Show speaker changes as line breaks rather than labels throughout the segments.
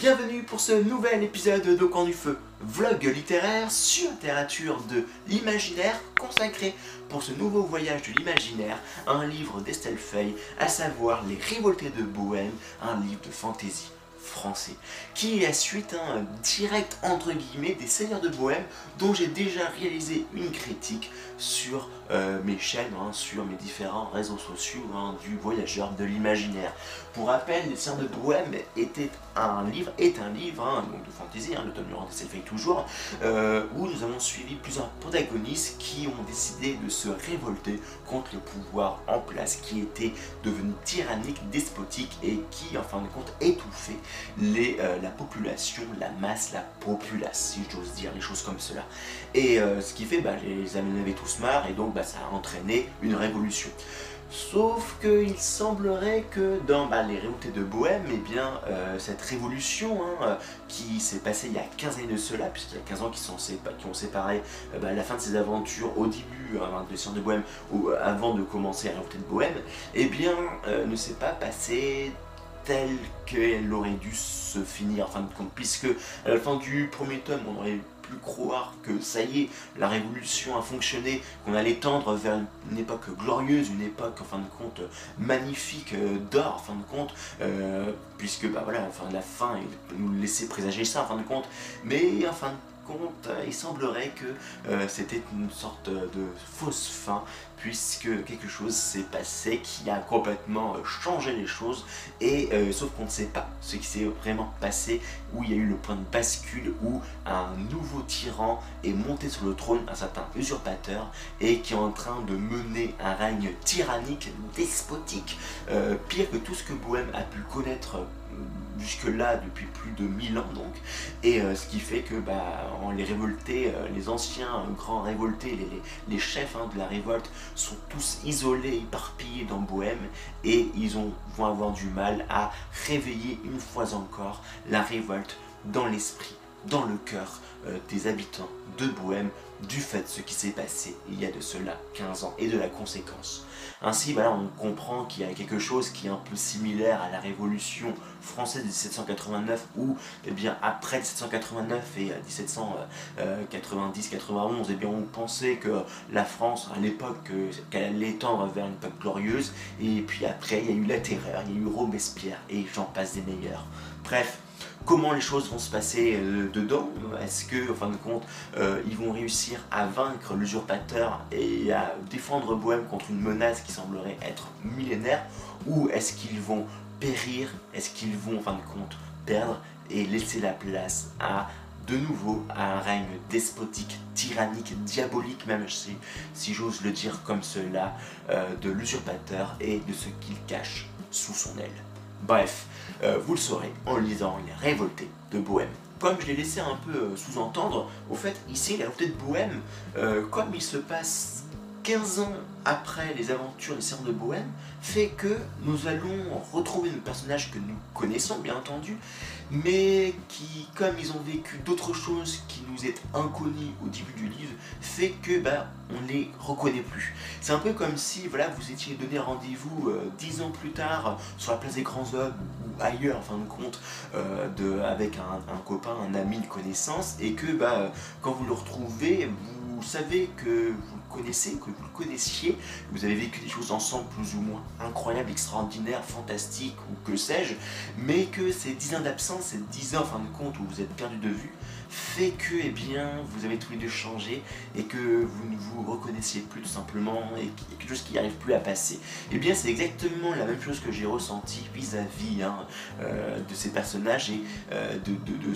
Bienvenue pour ce nouvel épisode de Camp du Feu, vlog littéraire sur littérature de l'imaginaire consacré pour ce nouveau voyage de l'imaginaire un livre d'Estelle Fay, à savoir Les Révoltés de Bohème, un livre de fantaisie qui est la suite un direct entre guillemets des Seigneurs de Bohème dont j'ai déjà réalisé une critique sur euh, mes chaînes, hein, sur mes différents réseaux sociaux hein, du voyageur de l'imaginaire. Pour rappel, Les Seigneurs de Bohème était un livre, est un livre hein, de fantasy, hein, le tome numéro fait toujours, euh, où nous avons suivi plusieurs protagonistes qui ont décidé de se révolter contre le pouvoir en place qui était devenu tyrannique, despotique et qui en fin de compte étouffait euh, la population, la masse, la populace, si j'ose dire les choses comme cela. Et ce qui fait, bah, les amis avaient tous marre et donc bah, ça a entraîné une révolution. Sauf qu'il semblerait que dans bah, les révoltés de Bohème, eh bien, euh, cette révolution hein, euh, qui s'est passée il y a 15 années de cela, puisqu'il y a 15 ans qui, sont ont séparé euh, bah, la fin de ses aventures au début hein, de Sciences de Bohème, ou avant de commencer la révolté de Bohème, eh bien, ne s'est pas passé telle qu'elle aurait dû se finir, en fin de compte, puisque à la fin du premier tome, on aurait croire que ça y est, la révolution a fonctionné, qu'on allait tendre vers une époque glorieuse, une époque en fin de compte magnifique euh, d'or en fin de compte, euh, puisque bah voilà, enfin la fin nous laisser présager ça en fin de compte, mais en fin de euh, il semblerait que euh, c'était une sorte de fausse fin, puisque quelque chose s'est passé qui a complètement euh, changé les choses, et sauf qu'on ne sait pas ce qui s'est vraiment passé, où il y a eu le point de bascule, où un nouveau tyran est monté sur le trône, un certain usurpateur, et qui est en train de mener un règne tyrannique, despotique, pire que tout ce que Bohème a pu connaître jusque-là depuis plus de 1000 ans donc, et euh, ce qui fait que bah, les révoltés, euh, les anciens grands révoltés, les, chefs hein, de la révolte sont tous isolés, éparpillés dans Bohème, et ils ont, vont avoir du mal à réveiller une fois encore la révolte dans l'esprit, dans le cœur euh, des habitants de Bohème, du fait de ce qui s'est passé il y a de cela 15 ans, et de la conséquence. Ainsi, voilà, on comprend qu'il y a quelque chose qui est un peu similaire à la Révolution française de 1789, où, eh bien, après 1789 et 1790-91, eh bien, on pensait que la France, à l'époque, qu'elle allait tendre vers une époque glorieuse, et puis après, il y a eu la terreur, il y a eu Robespierre, et j'en passe des meilleurs. Bref, comment les choses vont se passer euh, dedans. Est-ce que, en fin de compte, euh, ils vont réussir à vaincre l'usurpateur et à défendre Bohème contre une menace qui semblerait être millénaire? Ou est-ce qu'ils vont périr? Est-ce qu'ils vont, en fin de compte, perdre et laisser la place à de nouveau à un règne despotique, tyrannique, diabolique même si, j'ose le dire comme cela, euh, de l'usurpateur et de ce qu'il cache sous son aile? Bref, euh, vous le saurez en lisant Les Révoltés de Bohème. Comme je l'ai laissé un peu euh, sous-entendre, au fait, ici, Les Révoltés de Bohème, euh, comme il se passe 15 ans après les aventures des Seigneurs de Bohème, fait que nous allons retrouver nos personnages que nous connaissons, bien entendu, mais qui, comme ils ont vécu d'autres choses qui nous est inconnues au début du livre, fait que bah, on les reconnaît plus. C'est un peu comme si voilà, vous étiez donné rendez-vous euh, dix ans plus tard sur la place des grands hommes ou ailleurs, en fin de compte, euh, de, avec un, copain, un ami, une connaissance, et que bah, quand vous le retrouvez, vous savez que vous le connaissez, que vous le connaissiez, que vous avez vécu des choses ensemble plus ou moins incroyables, extraordinaires, fantastiques ou que sais-je, mais que ces dix ans d'absence, ces dix ans en fin de compte où vous êtes perdu de vue, fait que eh bien, vous avez tous les deux changé et que vous ne vous reconnaissiez plus tout simplement et quelque chose qui n'arrive plus à passer. Et eh bien c'est exactement la même chose que j'ai ressenti vis-à-vis hein, euh, de ces personnages et euh, de, de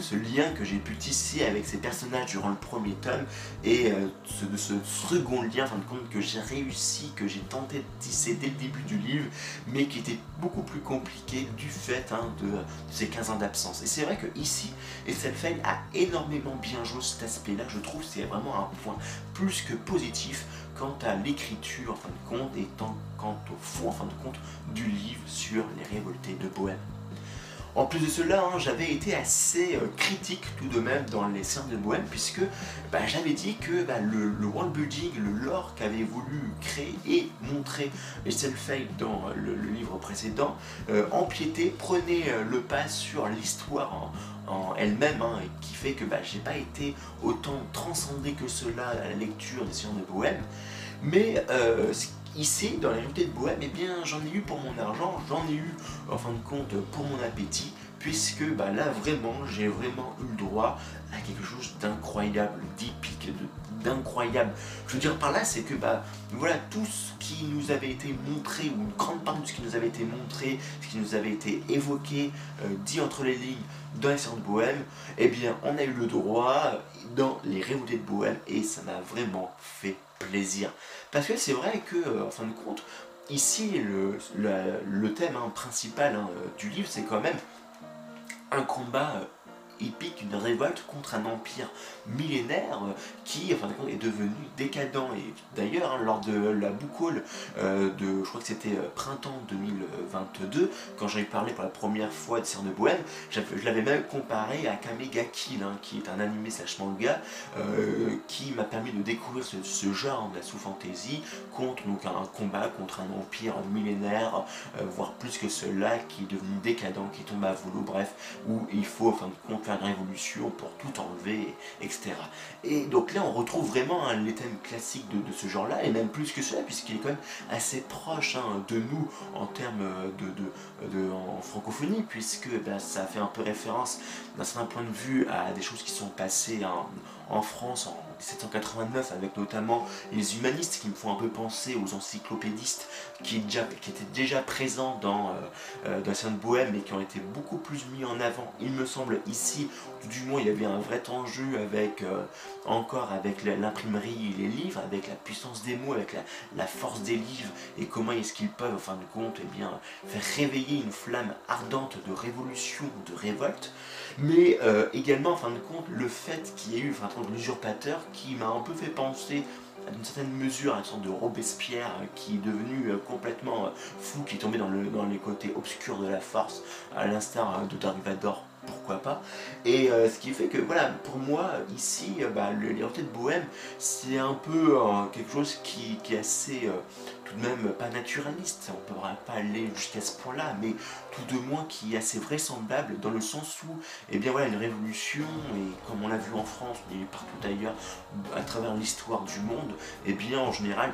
ce lien que j'ai pu tisser avec ces personnages durant le premier tome et euh, de ce second lien, en fin de compte, que j'ai réussi, que j'ai tenté de tisser dès le début du livre, mais qui était beaucoup plus compliqué du fait hein, de, ces 15 ans d'absence. Et c'est vrai que ici, Estelle a énormément bien joué cet aspect-là, je trouve c'est vraiment un point plus que positif quant à l'écriture en fin de compte et quant au fond en fin de compte du livre sur les révoltés de Bohème. En plus de cela, hein, j'avais été assez euh, critique tout de même dans les scènes de Bohème, puisque bah, j'avais dit que bah, le, world building, le lore qu'avait voulu créer et montrer Fay dans euh, le, livre précédent, euh, empiétait, prenait le pas sur l'histoire en, elle-même, hein, qui fait que bah, j'ai pas été autant transcendé que cela à la lecture des séances de Bohème. Ici, dans la réalité de Bohème, eh bien, j'en ai eu pour mon argent, j'en ai eu, en fin de compte, pour mon appétit, puisque bah, là, vraiment, j'ai vraiment eu le droit à quelque chose d'incroyable, d'épique, d'incroyable. Je veux dire par là, c'est que, bah, voilà, tout ce qui nous avait été montré, ou une grande part de ce qui nous avait été montré, ce qui nous avait été évoqué, euh, dit entre les lignes, dans les de Bohème, eh bien, on a eu le droit dans les révoltés de Bohème, et ça m'a vraiment fait plaisir. Parce que c'est vrai que, euh, en fin de compte, ici, le, le, thème hein, principal hein, du livre, c'est quand même un combat euh, épique, une révolte contre un empire millénaire euh, qui enfin, est devenu décadent. Et d'ailleurs, hein, lors de la boucle euh, de, je crois que c'était euh, printemps 2022, quand j'avais parlé pour la première fois de Cerne de Bohème, je l'avais même comparé à Kamega Kill, hein, qui est un animé slash manga, qui m'a permis de découvrir ce, genre de la sous-fantasy contre donc, un combat contre un empire millénaire, voire plus que cela, qui est devenu décadent, qui tombe à volo, bref, où il faut, en fin de compte, faire une révolution pour tout enlever, etc. Et donc là, on retrouve vraiment hein, les thèmes classiques de, ce genre-là, et même plus que cela, puisqu'il est quand même assez proche hein, de nous en termes de, de, en francophonie, puisque ben, ça fait un peu référence d'un certain point de vue à des choses qui sont passées en France en 1789 avec notamment les humanistes qui me font un peu penser aux encyclopédistes qui, étaient déjà présents dans, euh, euh, Bohème mais qui ont été beaucoup plus mis en avant il me semble ici. Du moins il y avait un vrai enjeu avec euh, encore avec l'imprimerie et les livres avec la puissance des mots avec la, force des livres et comment est-ce qu'ils peuvent en fin de compte eh bien, faire réveiller une flamme ardente de révolution de révolte mais également en fin de compte le fait qu'il y ait eu l'usurpateur qui m'a un peu fait penser à une certaine mesure à une sorte de Robespierre qui est devenu euh, complètement euh, fou, qui est tombé dans, le, dans les côtés obscurs de la force, à l'instar euh, de Dark Vador, pourquoi pas. Et ce qui fait que, voilà, pour moi, ici, bah, le Liberté de Bohème, c'est un peu quelque chose qui est assez tout de même pas naturaliste, on ne pourra pas aller jusqu'à ce point-là, mais tout de moins qui est assez vraisemblable dans le sens où, eh bien voilà, une révolution, et comme on l'a vu en France, mais partout ailleurs, à travers l'histoire du monde, eh bien en général,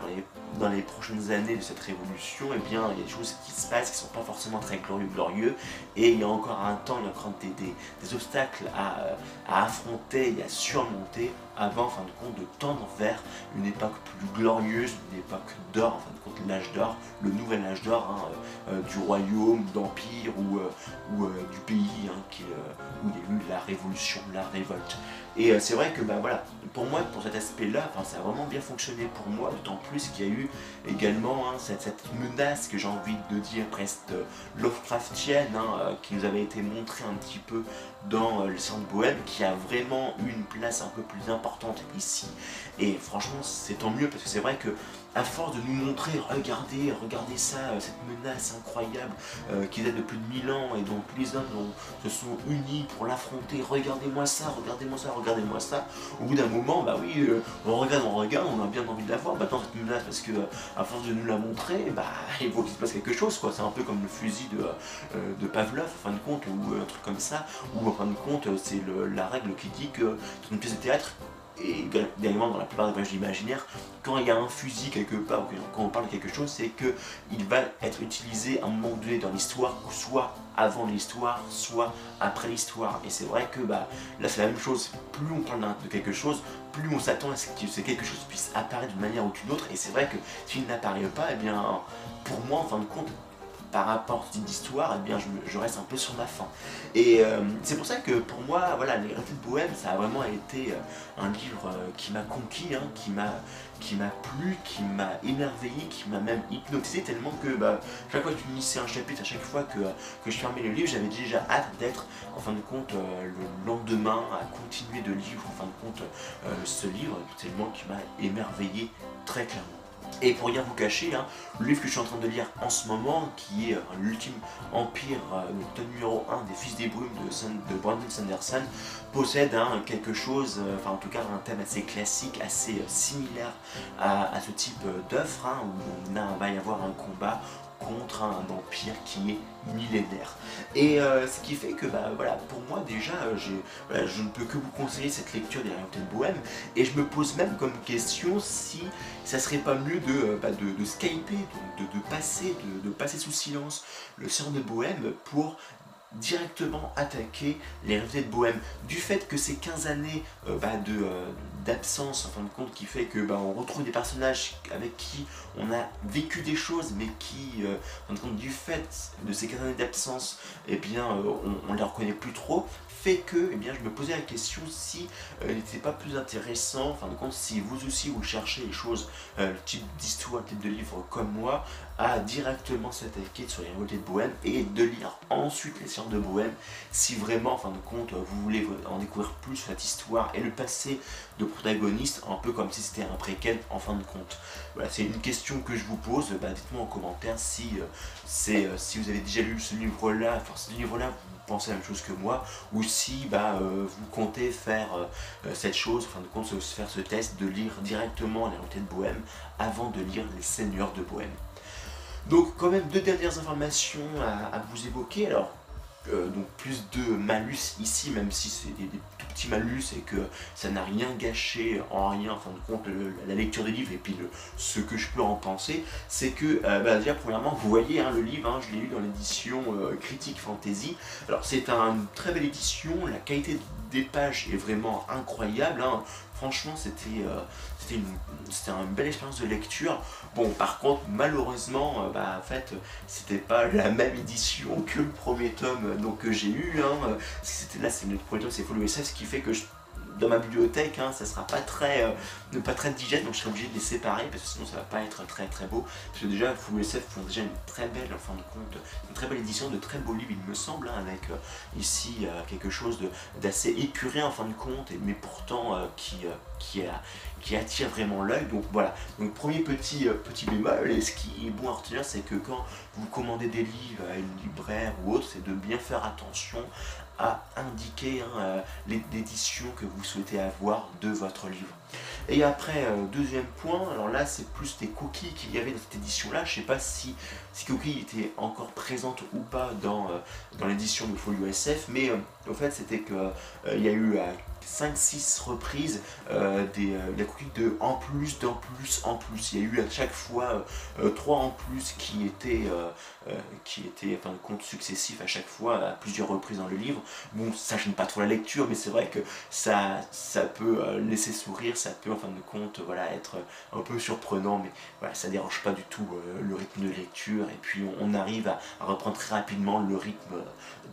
dans les, prochaines années de cette révolution, eh bien il y a des choses qui se passent qui ne sont pas forcément très glorieux, glorieux, et il y a encore un temps, il y a encore des, obstacles à, à affronter et à surmonter avant, en fin de compte, de tendre vers une époque plus glorieuse, une époque d'or, en fin de compte, l'âge d'or, le nouvel âge d'or hein, euh, euh, du royaume, d'empire ou, euh, du pays hein, où il y a eu la révolution, la révolte. Et c'est vrai que bah, voilà, pour moi, pour cet aspect-là, ça a vraiment bien fonctionné pour moi, d'autant plus qu'il y a eu également hein, cette, menace que j'ai envie de dire presque Lovecraftienne, qui nous avait été montrée un petit peu dans le centre bohème, qui a vraiment eu une place un peu plus importante ici. Et franchement, c'est tant mieux parce que c'est vrai que à force de nous montrer, regardez, regardez ça, euh, cette menace incroyable euh, qui date de plus de 1000 ans et donc les hommes se sont unis pour l'affronter, regardez-moi ça, regardez-moi ça, regardez-moi ça. Au bout d'un moment, bah oui, euh, on regarde, on regarde, on a bien envie de la voir, maintenant cette menace parce que à force de nous la montrer, bah il faut qu'il se passe quelque chose quoi, c'est un peu comme le fusil de, de Pavlov en fin de compte ou un truc comme ça, ou en fin de compte c'est la règle qui dit que dans une pièce de théâtre, et également dans la plupart des voyages imaginaires, quand il y a un fusil quelque part, ou quand on parle de quelque chose, c'est qu'il va être utilisé à un moment donné dans l'histoire, soit avant l'histoire, soit après l'histoire. Et c'est vrai que bah, là c'est la même chose, plus on parle de quelque chose, plus on s'attend à ce que quelque chose puisse apparaître d'une manière ou d'une autre. Et c'est vrai que s'il n'apparaît pas, eh bien, pour moi, en fin de compte, par rapport à cette histoire, eh bien, je, reste un peu sur ma faim. Et euh, c'est pour ça que pour moi, voilà, Les Récits de Bohème, ça a vraiment été euh, un livre euh, qui m'a conquis, hein, qui m'a qui m'a plu, qui m'a émerveillé, qui m'a même hypnotisé tellement que bah, chaque fois que tu finissais un chapitre, à chaque fois que, que je fermais le livre, j'avais déjà hâte d'être en fin de compte le lendemain à continuer de lire en fin de compte ce livre, tellement qui m'a émerveillé très clairement. Et pour rien vous cacher, hein, le livre que je suis en train de lire en ce moment, qui est euh, l'ultime empire, euh, le tome numéro 1 des Fils des Brumes de, Brandon Sanderson, possède hein, quelque chose, euh, enfin en tout cas un thème assez classique, assez similaire à, ce type d'œuvre, hein, où on va y avoir un combat contre un empire qui est millénaire. Et euh, ce qui fait que, bah, voilà, pour moi déjà, euh, je ne peux que vous conseiller cette lecture des Bohème, et je me pose même comme question si ça serait pas mieux de, euh, bah, de, skyper, de, de, passer, de, passer sous silence le Seigneur de Bohème pour directement attaquer les réalités de Bohème. Du fait que ces 15 années bah, de, d'absence en fin de compte qui fait que bah, on retrouve des personnages avec qui on a vécu des choses mais qui euh, en fin de compte du fait de ces 15 années d'absence eh bien euh, on, on les reconnaît plus trop fait que eh bien, je me posais la question si euh, il n'était pas plus intéressant, en fin de compte, si vous aussi vous cherchez les choses, le type d'histoire, le type de livre comme moi, à directement s'attaquer sur les révoltés de Bohème et de lire ensuite les sciences de Bohème. Si vraiment, en fin de compte, vous voulez en découvrir plus sur cette histoire et le passé de protagoniste, un peu comme si c'était un préquel en fin de compte. Voilà, c'est une question que je vous pose, bah, dites-moi en commentaire si, euh, c'est, euh, si vous avez déjà lu ce livre-là, enfin ce livre-là, vous pensez la même chose que moi, ou si bah, euh, vous comptez faire cette chose, en fin de compte, faire ce test de lire directement les réalités de Bohème avant de lire les Seigneurs de Bohème. Donc quand même deux dernières informations à, vous évoquer. Alors euh, donc plus de malus ici, même si c'est des, tout petits malus et que ça n'a rien gâché en rien, en fin de compte, la lecture des livres et puis ce que je peux en penser, c'est que euh, bah, déjà premièrement vous voyez hein, le livre, hein, je l'ai lu dans l'édition euh, Critique Fantasy. Alors c'est une très belle édition, la qualité des pages est vraiment incroyable. Hein. Franchement, c'était euh, une, une, belle expérience de lecture. Bon, par contre, malheureusement, euh, bah, en fait, c'était pas la même édition que le premier tome donc, que j'ai eu. Hein. C'était là, c'est le premier tome, c'est Follow SF, ce qui fait que je dans ma bibliothèque, hein, ça sera pas très, euh, pas très digeste, donc je serai obligé de les séparer parce que sinon ça va pas être très très beau. Parce que déjà, Full SF font déjà une très belle, en fin de compte, une très belle édition, de très beaux livres, il me semble, hein, avec euh, ici euh, quelque chose d'assez épuré en fin de compte, mais pourtant qui, qui, qui attire vraiment l'œil. Donc voilà, donc premier petit, petit bémol, et ce qui est bon à retenir, c'est que quand vous commandez des livres à une libraire ou autre, c'est de bien faire attention indiquer hein, l'édition que vous souhaitez avoir de votre livre. Et après, euh, deuxième point, alors là c'est plus des coquilles qu'il y avait dans cette édition-là. Je ne sais pas si ces coquilles étaient encore présentes ou pas dans, euh, dans l'édition de Folio SF, mais euh, fait c'était qu'il y a eu 5-6 reprises des, la coquille de en plus, d'en plus, en plus. Il y a eu à chaque fois 3 en plus qui étaient, qui étaient enfin, compte successifs à chaque fois, à plusieurs reprises dans le livre. Bon, ça gêne pas trop la lecture, mais c'est vrai que ça, ça peut laisser sourire, ça peut en fin de compte voilà, être un peu surprenant, mais voilà, ça dérange pas du tout euh, le rythme de lecture, et puis on, arrive à, reprendre très rapidement le rythme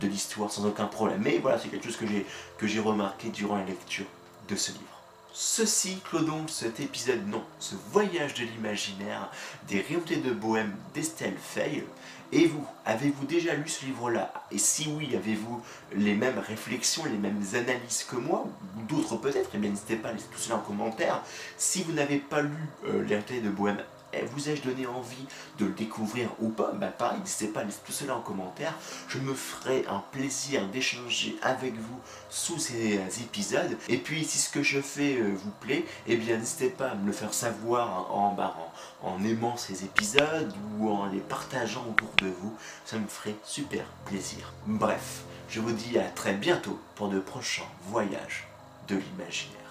de l'histoire sans aucun problème. Mais voilà, c'est quelque chose que j'ai remarqué durant lecture de ce livre. Ceci clôt donc cet épisode, non, ce voyage de l'imaginaire des réalités de Bohème d'Estelle Fay. Et vous, avez-vous déjà lu ce livre-là? Et si oui, avez-vous les mêmes réflexions, les mêmes analyses que moi? Ou d'autres peut-être? Eh bien n'hésitez pas à laisser tout cela en commentaire. Si vous n'avez pas lu euh, Les réalités de Bohème vous ai-je donné envie de le découvrir ou pas? Bah pareil, n'hésitez pas à laisser tout cela en commentaire. Je me ferai un plaisir d'échanger avec vous sous ces épisodes. Et puis si ce que je fais euh, vous plaît, eh bien n'hésitez pas à me le faire savoir en, bah, en, en aimant ces épisodes ou en les partageant autour de vous. Ça me ferait super plaisir. Bref, je vous dis à très bientôt pour de prochains voyages de l'imaginaire.